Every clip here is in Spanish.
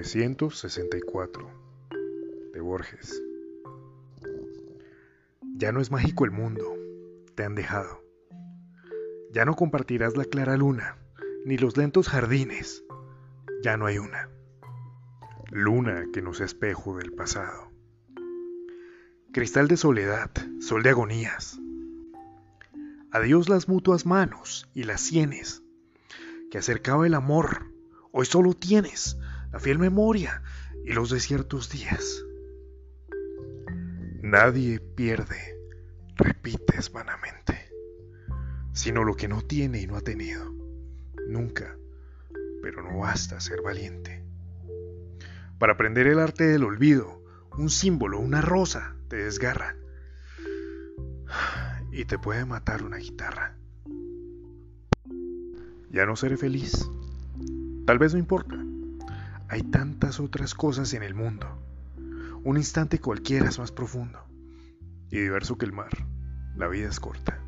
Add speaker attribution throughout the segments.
Speaker 1: 1964 de Borges. Ya no es mágico el mundo, te han dejado. Ya no compartirás la clara luna, ni los lentos jardines. Ya no hay una. Luna que no sea espejo del pasado. Cristal de soledad, sol de agonías. Adiós las mutuas manos y las sienes, que acercaba el amor. Hoy solo tienes la fiel memoria y los desiertos días. Nadie pierde, repites vanamente, sino lo que no tiene y no ha tenido. Nunca, pero no basta ser valiente. Para aprender el arte del olvido, un símbolo, una rosa, te desgarra y te puede matar una guitarra. Ya no seré feliz. Tal vez no importa. Hay tantas otras cosas en el mundo. Un instante cualquiera es más profundo y diverso que el mar. La vida es corta.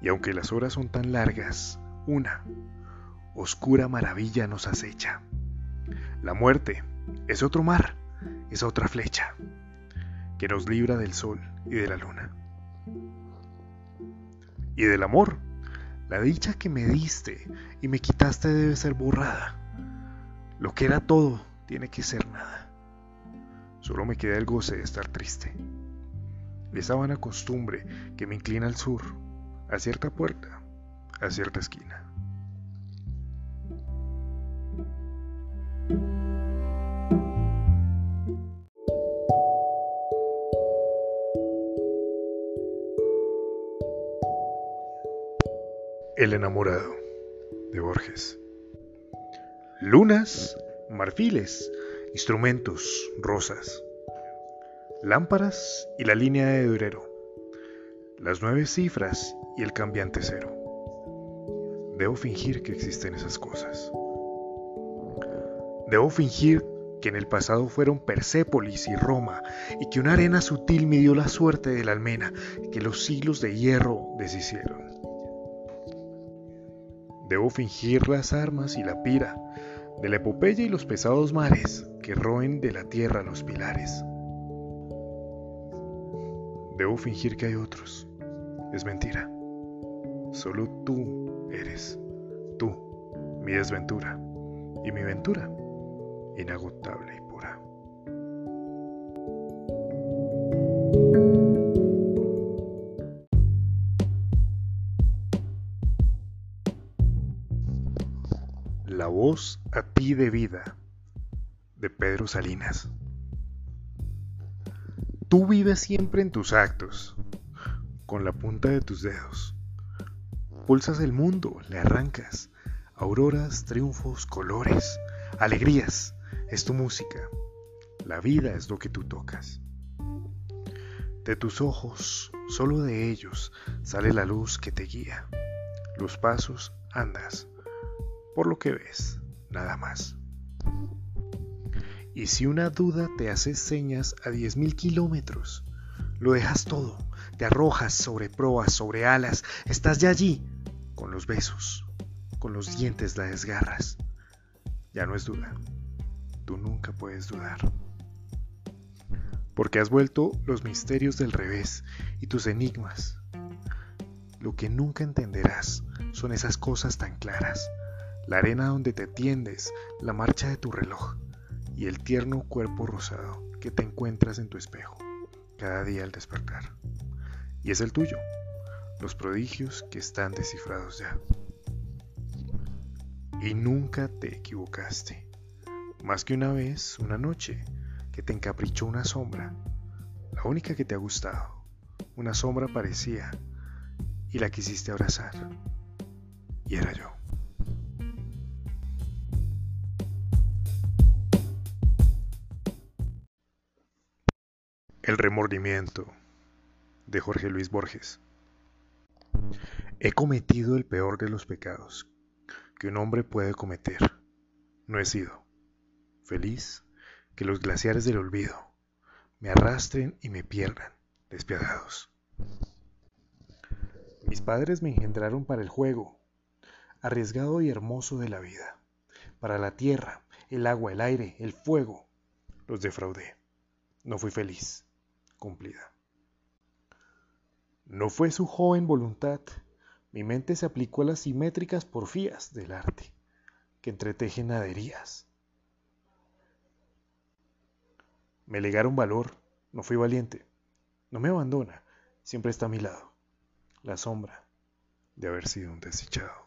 Speaker 1: Y aunque las horas son tan largas, una oscura maravilla nos acecha. La muerte es otro mar, es otra flecha que nos libra del sol y de la luna. Y del amor la dicha que me diste y me quitaste debe ser borrada. Lo que era todo tiene que ser nada. Solo me queda el goce de estar triste. Esa vana costumbre que me inclina al sur, a cierta puerta, a cierta esquina. El enamorado de Borges. Lunas, marfiles, instrumentos, rosas, lámparas y la línea de durero, las nueve cifras y el cambiante cero. Debo fingir que existen esas cosas. Debo fingir que en el pasado fueron Persépolis y Roma, y que una arena sutil midió la suerte de la almena, que los siglos de hierro deshicieron. Debo fingir las armas y la pira, de la epopeya y los pesados mares que roen de la tierra los pilares. Debo fingir que hay otros. Es mentira. Solo tú eres. Tú, mi desventura. Y mi ventura, inagotable y voz a ti de vida de Pedro Salinas. Tú vives siempre en tus actos, con la punta de tus dedos. Pulsas el mundo, le arrancas. Auroras, triunfos, colores, alegrías, es tu música. La vida es lo que tú tocas. De tus ojos, solo de ellos, sale la luz que te guía. Los pasos andas por lo que ves, nada más. Y si una duda te hace señas a 10.000 kilómetros, lo dejas todo, te arrojas sobre proas, sobre alas, estás ya allí, con los besos, con los dientes la desgarras. Ya no es duda, tú nunca puedes dudar. Porque has vuelto los misterios del revés y tus enigmas. Lo que nunca entenderás son esas cosas tan claras la arena donde te tiendes, la marcha de tu reloj y el tierno cuerpo rosado que te encuentras en tu espejo cada día al despertar. Y es el tuyo, los prodigios que están descifrados ya. Y nunca te equivocaste, más que una vez, una noche, que te encaprichó una sombra, la única que te ha gustado, una sombra parecía, y la quisiste abrazar, y era yo. El remordimiento de Jorge Luis Borges. He cometido el peor de los pecados que un hombre puede cometer. No he sido feliz que los glaciares del olvido me arrastren y me pierdan, despiadados. Mis padres me engendraron para el juego, arriesgado y hermoso de la vida, para la tierra, el agua, el aire, el fuego. Los defraudé. No fui feliz. Cumplida. No fue su joven voluntad. Mi mente se aplicó a las simétricas porfías del arte, que entretejen naderías. Me legaron valor, no fui valiente. No me abandona, siempre está a mi lado. La sombra de haber sido un desdichado.